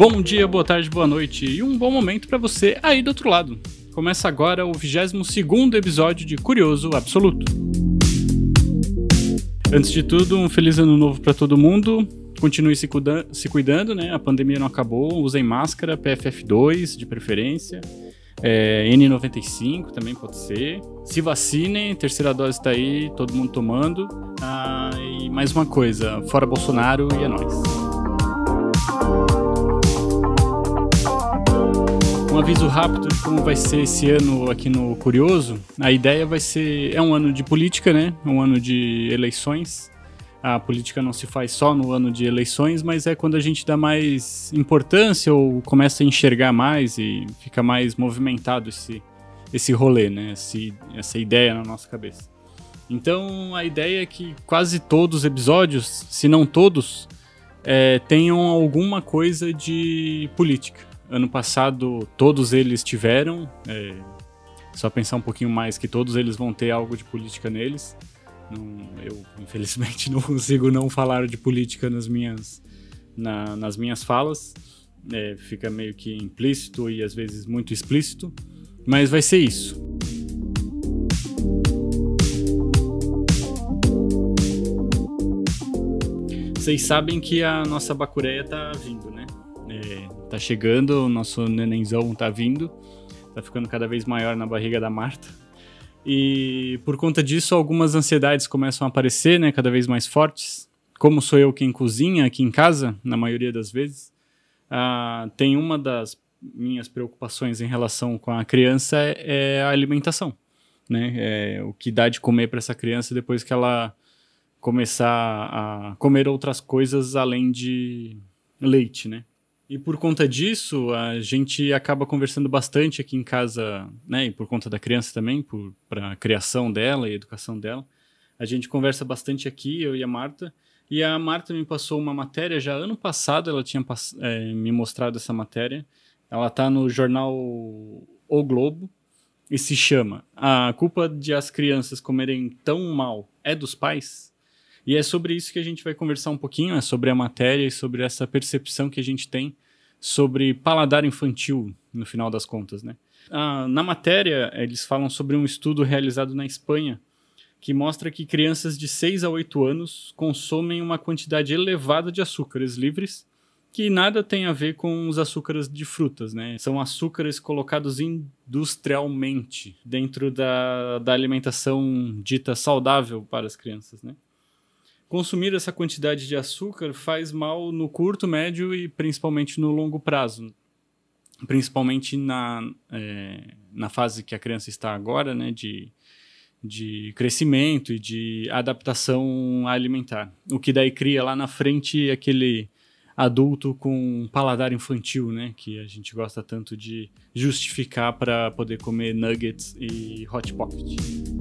Bom dia, boa tarde, boa noite e um bom momento para você aí do outro lado. Começa agora o 22º episódio de Curioso Absoluto. Antes de tudo, um feliz ano novo para todo mundo. Continue se, cuida se cuidando, né? A pandemia não acabou. Usem máscara, PFF2 de preferência. É, N95 também pode ser. Se vacinem, terceira dose está aí, todo mundo tomando. Ah, e mais uma coisa, fora Bolsonaro e é nóis. Aviso rápido de como vai ser esse ano aqui no Curioso. A ideia vai ser. É um ano de política, né? Um ano de eleições. A política não se faz só no ano de eleições, mas é quando a gente dá mais importância ou começa a enxergar mais e fica mais movimentado esse, esse rolê, né? Esse, essa ideia na nossa cabeça. Então a ideia é que quase todos os episódios, se não todos, é, tenham alguma coisa de política. Ano passado, todos eles tiveram. É, só pensar um pouquinho mais que todos eles vão ter algo de política neles. Não, eu, infelizmente, não consigo não falar de política nas minhas, na, nas minhas falas. É, fica meio que implícito e às vezes muito explícito. Mas vai ser isso. Vocês sabem que a nossa Bacureia tá vindo, né? Tá chegando, o nosso nenenzão tá vindo, tá ficando cada vez maior na barriga da Marta. E por conta disso, algumas ansiedades começam a aparecer, né, cada vez mais fortes. Como sou eu quem cozinha aqui em casa, na maioria das vezes, uh, tem uma das minhas preocupações em relação com a criança é, é a alimentação, né? É o que dá de comer para essa criança depois que ela começar a comer outras coisas além de leite, né? E por conta disso, a gente acaba conversando bastante aqui em casa, né? E por conta da criança também, para a criação dela e educação dela. A gente conversa bastante aqui, eu e a Marta. E a Marta me passou uma matéria, já ano passado ela tinha é, me mostrado essa matéria. Ela está no jornal O Globo e se chama A culpa de as crianças comerem tão mal é dos pais? E é sobre isso que a gente vai conversar um pouquinho, é sobre a matéria e sobre essa percepção que a gente tem sobre paladar infantil, no final das contas, né? Ah, na matéria, eles falam sobre um estudo realizado na Espanha que mostra que crianças de 6 a 8 anos consomem uma quantidade elevada de açúcares livres que nada tem a ver com os açúcares de frutas, né? São açúcares colocados industrialmente dentro da, da alimentação dita saudável para as crianças, né? Consumir essa quantidade de açúcar faz mal no curto, médio e principalmente no longo prazo. Principalmente na, é, na fase que a criança está agora, né, de, de crescimento e de adaptação alimentar. O que daí cria lá na frente aquele adulto com paladar infantil, né, que a gente gosta tanto de justificar para poder comer nuggets e hot pocket.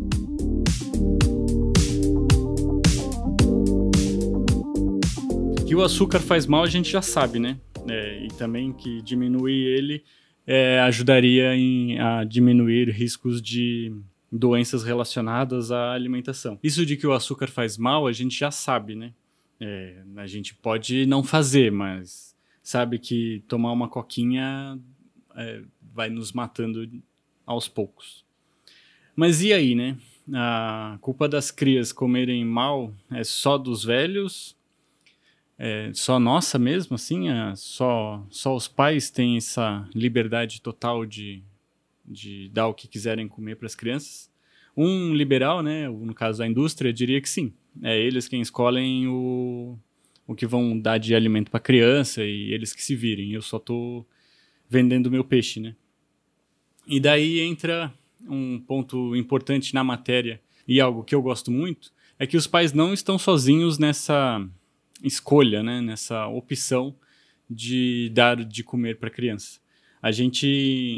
Que o açúcar faz mal a gente já sabe, né? É, e também que diminuir ele é, ajudaria em, a diminuir riscos de doenças relacionadas à alimentação. Isso de que o açúcar faz mal a gente já sabe, né? É, a gente pode não fazer, mas sabe que tomar uma coquinha é, vai nos matando aos poucos. Mas e aí, né? A culpa das crias comerem mal é só dos velhos é, só nossa mesmo, assim? É, só, só os pais têm essa liberdade total de, de dar o que quiserem comer para as crianças? Um liberal, né, no caso da indústria, diria que sim. É eles quem escolhem o, o que vão dar de alimento para criança e eles que se virem. Eu só estou vendendo meu peixe, né? E daí entra um ponto importante na matéria e algo que eu gosto muito, é que os pais não estão sozinhos nessa escolha, né, nessa opção de dar de comer para criança. A gente,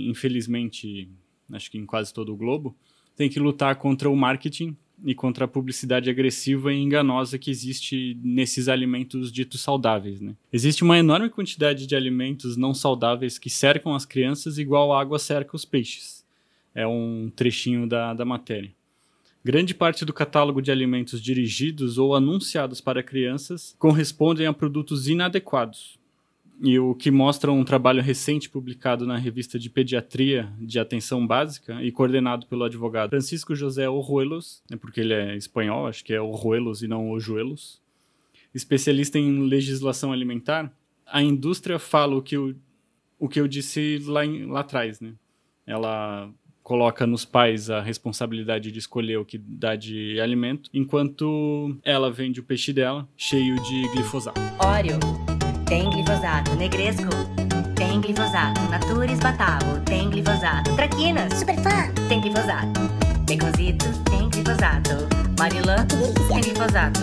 infelizmente, acho que em quase todo o globo, tem que lutar contra o marketing e contra a publicidade agressiva e enganosa que existe nesses alimentos ditos saudáveis. Né? Existe uma enorme quantidade de alimentos não saudáveis que cercam as crianças igual a água cerca os peixes. É um trechinho da, da matéria. Grande parte do catálogo de alimentos dirigidos ou anunciados para crianças correspondem a produtos inadequados. e o que mostra um trabalho recente publicado na revista de Pediatria de Atenção Básica e coordenado pelo advogado Francisco José Orruelos, né, porque ele é espanhol, acho que é Orruelos e não Ojuelos, especialista em legislação alimentar, a indústria fala o que eu, o que eu disse lá, em, lá atrás, né? Ela coloca nos pais a responsabilidade de escolher o que dá de alimento, enquanto ela vende o peixe dela cheio de glifosato. Óleo, tem glifosato. Negresco, tem glifosato. Natures Batavo, tem glifosato. Traquinas, super fã, tem glifosato. Baconzitos, tem glifosato. Marilã, tem glifosato.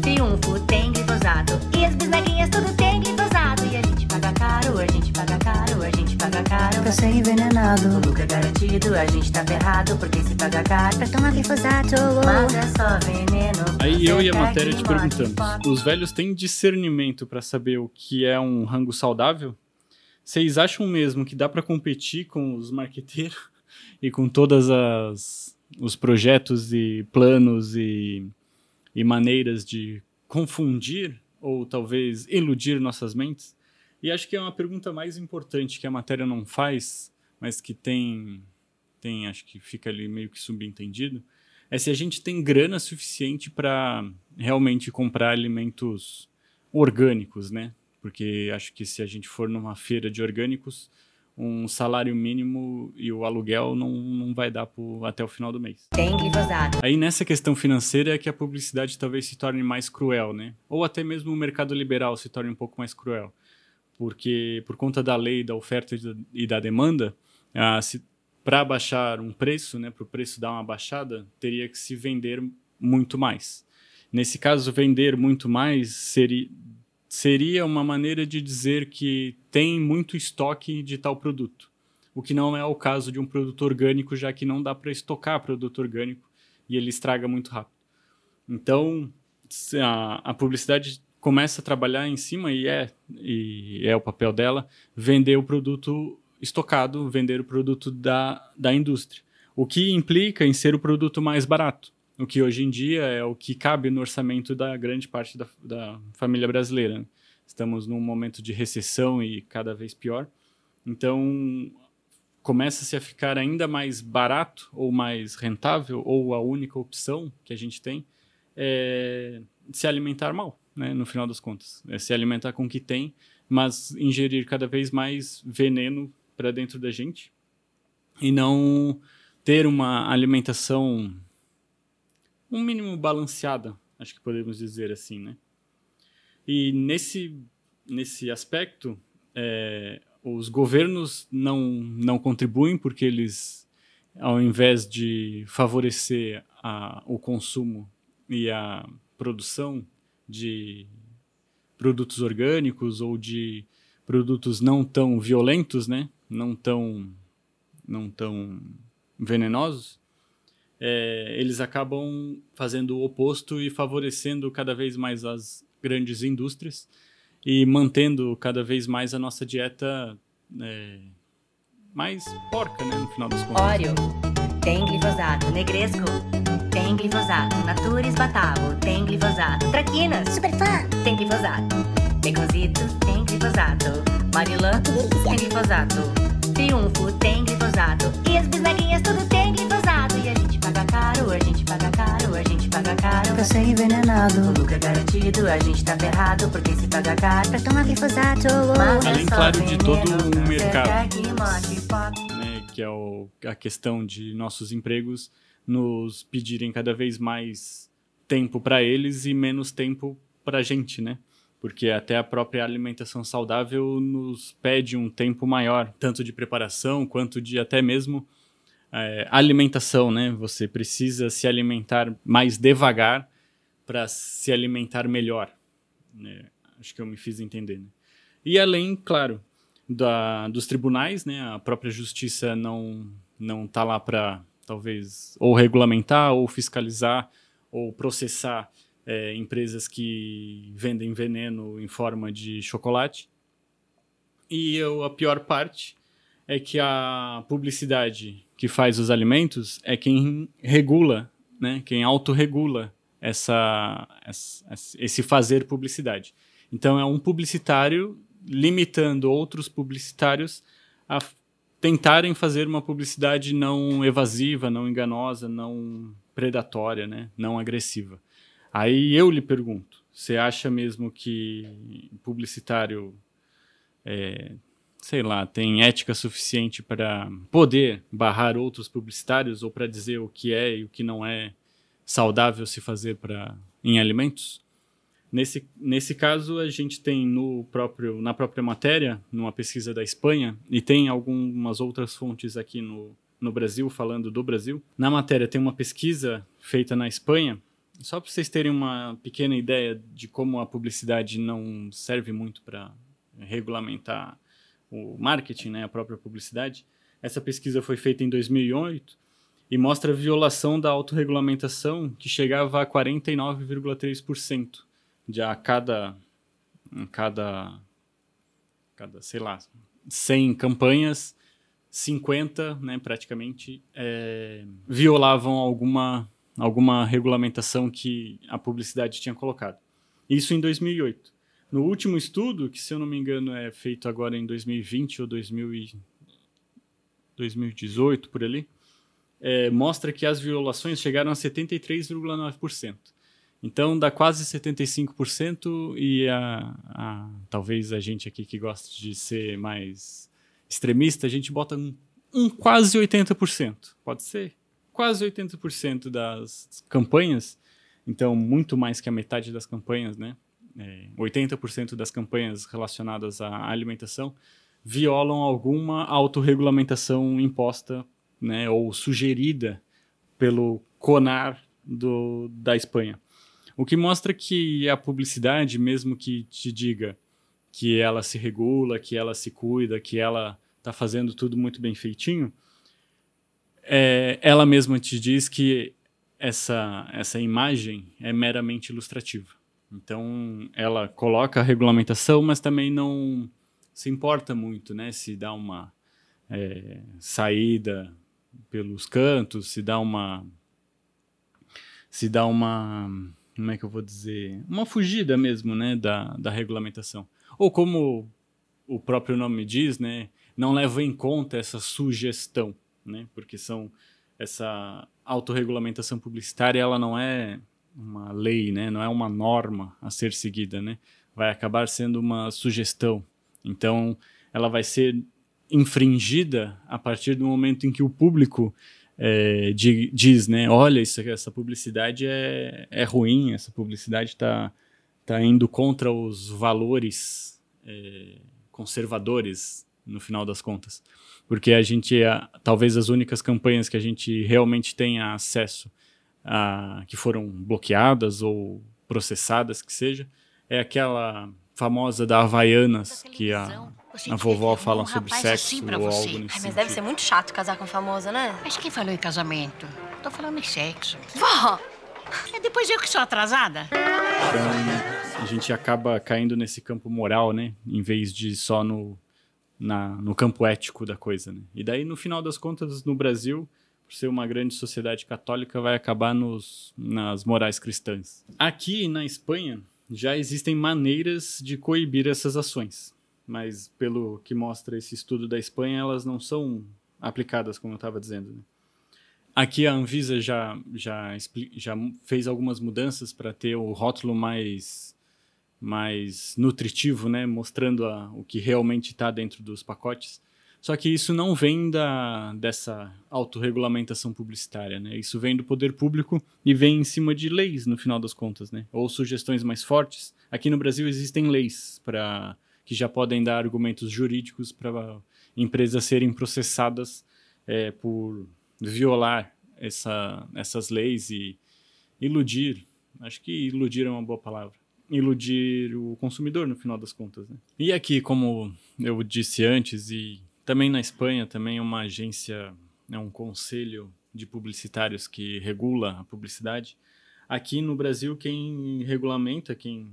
Triunfo, tem glifosato. E as bisnaguinhas, tudo tem glifosato. E a gente paga caro, a gente paga caro, a gente paga caro. Pra ser envenenado. O lucro é garantido, a gente tá ferrado, porque se paga caro. Pra tomar glifosato. Mas é só veneno. Aí eu e a matéria te perguntamos: os velhos têm discernimento para saber o que é um rango saudável? Vocês acham mesmo que dá para competir com os marqueteiros e com todas as os projetos e planos e, e maneiras de confundir ou talvez iludir nossas mentes? E acho que é uma pergunta mais importante que a matéria não faz, mas que tem tem acho que fica ali meio que subentendido, é se a gente tem grana suficiente para realmente comprar alimentos orgânicos, né? Porque acho que se a gente for numa feira de orgânicos, um salário mínimo e o aluguel não, não vai dar pro, até o final do mês. Tem glifosato. Aí nessa questão financeira é que a publicidade talvez se torne mais cruel, né? Ou até mesmo o mercado liberal se torne um pouco mais cruel. Porque por conta da lei da oferta e da- da demanda, ah, para baixar um preço, né, para o preço dar uma baixada, teria que se vender muito mais. Nesse caso, vender muito mais seria, seria uma maneira de dizer que tem muito estoque de tal produto. O que não é o caso de um produto orgânico, já que não dá para estocar produto orgânico e ele estraga muito rápido. Então, a, a publicidade começa a trabalhar em cima e é, e é o papel dela vender o produto estocado, vender o produto da, da indústria. O que implica em ser o produto mais barato. O que hoje em dia é o que cabe no orçamento da grande parte da, da família brasileira. né? Estamos num momento de recessão e cada vez pior. Então, começa-se a ficar ainda mais barato ou mais rentável, ou a única opção que a gente tem é se alimentar mal, né, no final das contas. É se alimentar com o que tem, mas ingerir cada vez mais veneno para dentro da gente e não ter uma alimentação um mínimo balanceada, acho que podemos dizer assim, né? E nesse nesse aspecto, é, os governos não não contribuem porque eles, ao invés de favorecer a, o consumo e a produção de produtos orgânicos ou de produtos não tão violentos, né? Não tão não tão venenosos, é, eles acabam fazendo o oposto e favorecendo cada vez mais as grandes indústrias e mantendo cada vez mais a nossa dieta é, mais porca, né? No final das contas. Óleo, tem glifosato. Negresco, tem glifosato. Natures Batavo, tem glifosato. Traquinas, super fã, tem glifosato. Baconzitos, tem glifosato. Marilã, tem glifosato. Triunfo, tem glifosato. E as bisnaguinhas, tudo tem glifosato. E a gente paga caro, a gente paga caro, a gente paga caro. Pra ser envenenado. O lucro é garantido, a gente tá ferrado, porque se paga caro. Pra tomar glifosato. Mas é Além, só claro, de todo o mercado. e pode. né, que é o- a questão de nossos empregos nos pedirem cada vez mais tempo para eles e menos tempo para a gente, né? Porque até a própria alimentação saudável nos pede um tempo maior, tanto de preparação quanto de até mesmo é, alimentação, né? Você precisa se alimentar mais devagar para se alimentar melhor. né? Acho que eu me fiz entender. Né? E além, claro, da, dos tribunais, né? A própria justiça não não está lá para talvez ou regulamentar ou fiscalizar ou processar é, empresas que vendem veneno em forma de chocolate. E eu, a pior parte é que a publicidade que faz os alimentos é quem regula, né? Quem autorregula essa, essa, esse fazer publicidade. Então é um publicitário limitando outros publicitários a tentarem fazer uma publicidade não evasiva, não enganosa, não predatória, né? não agressiva. Aí eu lhe pergunto, você acha mesmo que publicitário, é, sei lá, tem ética suficiente para poder barrar outros publicitários ou para dizer o que é e o que não é saudável se fazer para em alimentos? Nesse, nesse caso, a gente tem no próprio, na própria matéria, numa pesquisa da Espanha, e tem algumas outras fontes aqui no, no Brasil, falando do Brasil. Na matéria tem uma pesquisa feita na Espanha, só para vocês terem uma pequena ideia de como a publicidade não serve muito para regulamentar o marketing, né, a própria publicidade. Essa pesquisa foi feita em 2008 e mostra a violação da autorregulamentação que chegava a 49,3% a cada, cada, cada, sei lá, 100 campanhas, 50, né, praticamente, é, violavam alguma, alguma regulamentação que a publicidade tinha colocado. Isso em 2008. No último estudo, que se eu não me engano é feito agora em 2020 ou 2000 e 2018, por ali, é, mostra que as violações chegaram a 73,9%. Então dá quase 75% e a, a, talvez a gente aqui que gosta de ser mais extremista, a gente bota um, um quase 80%. Pode ser? Quase 80% das campanhas, então muito mais que a metade das campanhas, né? É, 80% das campanhas relacionadas à alimentação violam alguma autorregulamentação imposta né, ou sugerida pelo CONAR do, da Espanha. O que mostra que a publicidade, mesmo que te diga que ela se regula, que ela se cuida, que ela está fazendo tudo muito bem feitinho, é, ela mesma te diz que essa, essa imagem é meramente ilustrativa. Então, ela coloca a regulamentação, mas também não se importa muito, né? Se dá uma é, saída pelos cantos, se dá uma se dá uma como é que eu vou dizer uma fugida mesmo, né, da, da regulamentação. Ou como o próprio nome diz, né, não leva em conta essa sugestão, né, porque são essa autorregulamentação publicitária, ela não é uma lei, né, não é uma norma a ser seguida, né, vai acabar sendo uma sugestão. Então, ela vai ser infringida a partir do momento em que o público é, di, diz, né, olha, isso, essa publicidade é, é ruim, essa publicidade está tá indo contra os valores é, conservadores, no final das contas. Porque a gente, a, talvez as únicas campanhas que a gente realmente tenha acesso a, que foram bloqueadas ou processadas, que seja, é aquela famosa da Havaianas, que a, a vovó fala sobre sexo assim ou algo nesse Ai, mas sentido. deve ser muito chato casar com famosa, né? Mas quem falou em casamento? Tô falando em sexo. Vó! É depois eu que sou atrasada. Então, a gente acaba caindo nesse campo moral, né? Em vez de só no, na, no campo ético da coisa, né? E daí, no final das contas, no Brasil, por ser uma grande sociedade católica, vai acabar nos, nas morais cristãs. Aqui, na Espanha, já existem maneiras de coibir essas ações. Mas, pelo que mostra esse estudo da Espanha, elas não são aplicadas, como eu estava dizendo, né? Aqui a Anvisa já, já, já fez algumas mudanças para ter o rótulo mais, mais nutritivo, né? mostrando a, o que realmente está dentro dos pacotes. Só que isso não vem da, dessa autorregulamentação publicitária, né? Isso vem do poder público e vem em cima de leis, no final das contas, né? Ou sugestões mais fortes. Aqui no Brasil existem leis para que já podem dar argumentos jurídicos para empresas serem processadas é, por violar essa, essas leis e iludir. Acho que iludir é uma boa palavra. Iludir o consumidor, no final das contas. Né? E aqui, como eu disse antes, e também na Espanha, também é uma agência, é um conselho de publicitários que regula a publicidade. Aqui no Brasil, quem regulamenta, quem,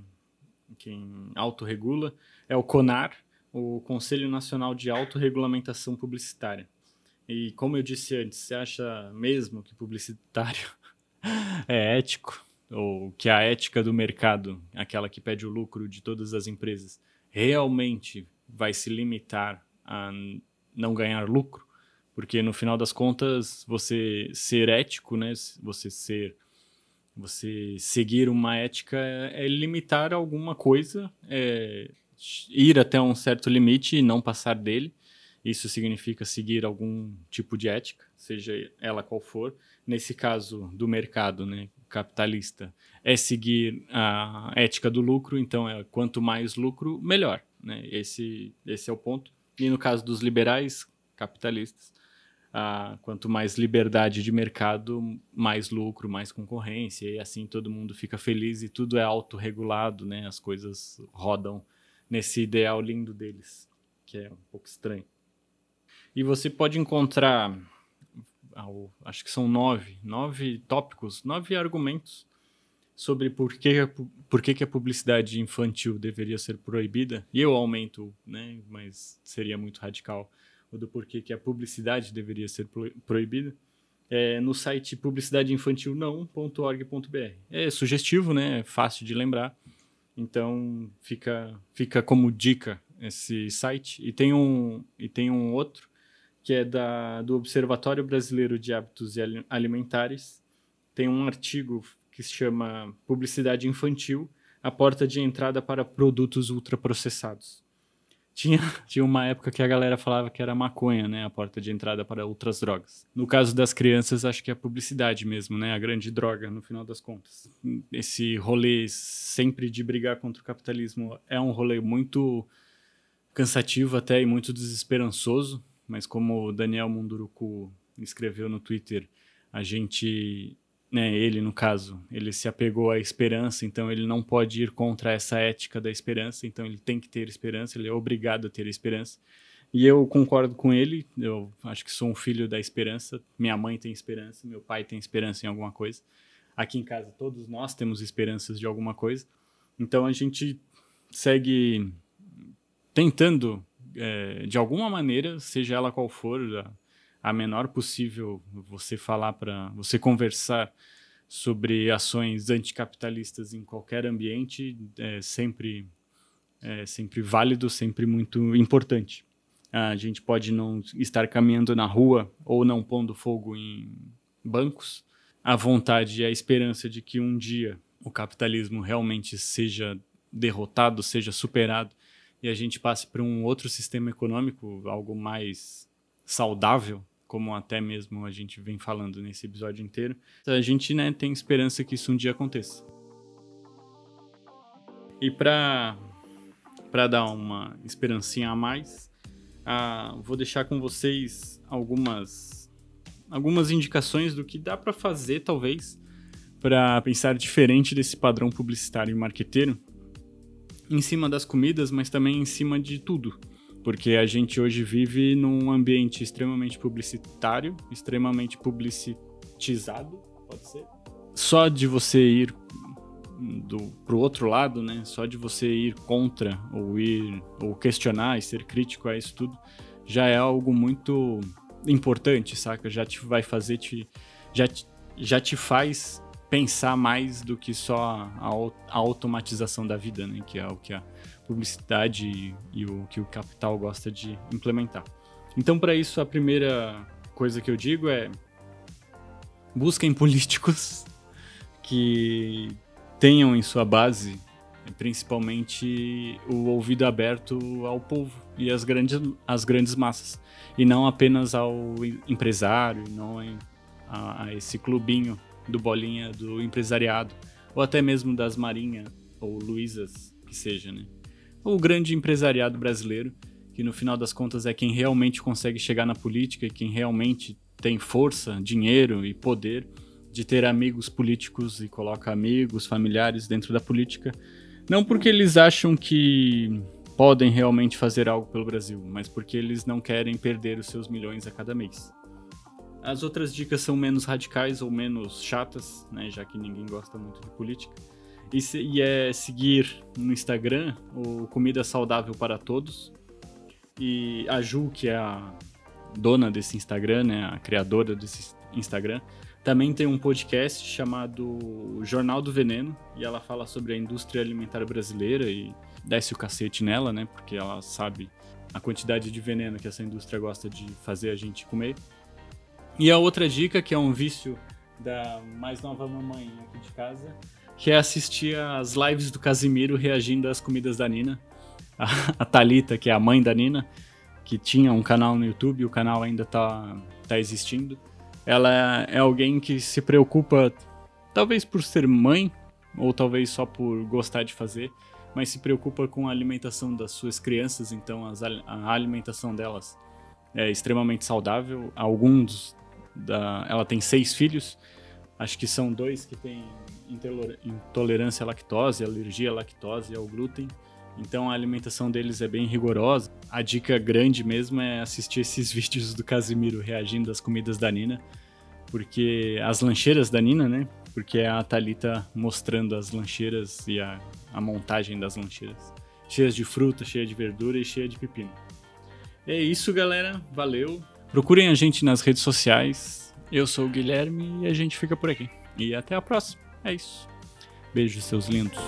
quem autorregula, é o CONAR, o Conselho Nacional de Autorregulamentação Publicitária. E como eu disse antes, você acha mesmo que publicitário é ético? Ou que a ética do mercado, aquela que pede o lucro de todas as empresas, realmente vai se limitar a não ganhar lucro, porque no final das contas você ser ético, né, você ser você seguir uma ética é, limitar alguma coisa, é ir até um certo limite e não passar dele. Isso significa seguir algum tipo de ética, seja ela qual for. Nesse caso do mercado, né, capitalista, é seguir a ética do lucro, então é quanto mais lucro, melhor. Né? Esse, esse é o ponto. E no caso dos liberais capitalistas, ah, quanto mais liberdade de mercado, mais lucro, mais concorrência, e assim todo mundo fica feliz e tudo é autorregulado, né? as coisas rodam nesse ideal lindo deles, que é um pouco estranho. E você pode encontrar, acho que são nove, nove tópicos, nove argumentos sobre por que, por que, que a publicidade infantil deveria ser proibida. E eu aumento, né, mas seria muito radical, o do porquê que a publicidade deveria ser pro- proibida. É, no site publicidadeinfantilnão.org.br. É sugestivo, né? É fácil de lembrar. Então fica, fica como dica esse site. E tem um, e tem um outro que é da, do Observatório Brasileiro de Hábitos Ali- Alimentares. Tem um artigo que se chama Publicidade Infantil, a porta de entrada para produtos ultraprocessados. Tinha, tinha uma época que a galera falava que era maconha, né? A porta de entrada para outras drogas. No caso das crianças, acho que é a publicidade mesmo, né? A grande droga, no final das contas. Esse rolê sempre de brigar contra o capitalismo é um rolê muito cansativo até e muito desesperançoso, mas como o Daniel Munduruku escreveu no Twitter, a gente, né, ele no caso, ele se apegou à esperança, então ele não pode ir contra essa ética da esperança, então ele tem que ter esperança, ele é obrigado a ter esperança. E eu concordo com ele, eu acho que sou um filho da esperança, minha mãe tem esperança, meu pai tem esperança em alguma coisa. Aqui em casa todos nós temos esperanças de alguma coisa. Então a gente segue tentando, é, de alguma maneira, seja ela qual for, a, menor possível, você falar para você conversar sobre ações anticapitalistas em qualquer ambiente é sempre é sempre válido, sempre muito importante. A gente pode não estar caminhando na rua ou não pondo fogo em bancos. A vontade e a esperança de que um dia o capitalismo realmente seja derrotado, seja superado e a gente passe para um outro sistema econômico, algo mais saudável, como até mesmo a gente vem falando nesse episódio inteiro. A gente né, tem esperança que isso um dia aconteça. E para dar uma esperancinha a mais, vou deixar com vocês algumas algumas indicações do que dá para fazer talvez para pensar diferente desse padrão publicitário e marqueteiro em cima das comidas, mas também em cima de tudo. Porque a gente hoje vive num ambiente extremamente publicitário, extremamente publicitizado, pode ser. Só de você ir do, pro outro lado, né? Só de você ir contra ou ir ou questionar e ser crítico a isso tudo, já é algo muito importante, saca? Já te vai fazer te já te, já te faz pensar mais do que só a, a automatização da vida, né? Que é o que a publicidade e, e o que o capital gosta de implementar. Então, para isso, a primeira coisa que eu digo é busquem políticos que tenham em sua base principalmente o ouvido aberto ao povo e às grandes, às grandes massas, e não apenas ao empresário, não a, a esse clubinho do bolinha do empresariado, ou até mesmo das Marinha ou Luizas, que seja, né? O grande empresariado brasileiro, que no final das contas é quem realmente consegue chegar na política e quem realmente tem força, dinheiro e poder de ter amigos políticos e coloca amigos, familiares dentro da política, não porque eles acham que podem realmente fazer algo pelo Brasil, mas porque eles não querem perder os seus milhões a cada mês. As outras dicas são menos radicais ou menos chatas, né, já que ninguém gosta muito de política. E, se, e é seguir no Instagram o Comida Saudável para Todos. E a Ju, que é a dona desse Instagram, né, a criadora desse Instagram, Também tem um podcast chamado Jornal do Veneno, e ela fala sobre a indústria alimentar brasileira e desce o cacete nela, né? Porque ela sabe a quantidade de veneno que essa indústria gosta de fazer a gente comer. E a outra dica, que é um vício da mais nova mamãe aqui de casa, que é assistir as lives do Casimiro reagindo às comidas da Nina. A, a Thalita, que é a mãe da Nina, que tinha um canal no YouTube, o canal ainda tá, tá existindo. Ela é alguém que se preocupa, talvez por ser mãe, ou talvez só por gostar de fazer, mas se preocupa com a alimentação das suas crianças, então as, a alimentação delas é extremamente saudável. Alguns da, ela tem seis filhos, acho que são dois que têm intolerância à lactose, alergia à lactose e ao glúten. Então a alimentação deles é bem rigorosa. A dica grande mesmo é assistir esses vídeos do Casimiro reagindo às comidas da Nina, porque as lancheiras da Nina, né? Porque é a Talita mostrando as lancheiras e a, a montagem das lancheiras, cheias de fruta, cheia de verdura e cheia de pepino. É isso, galera. Valeu. Procurem a gente nas redes sociais. Eu sou o Guilherme e a gente fica por aqui. E até a próxima. É isso. Beijos, seus lindos.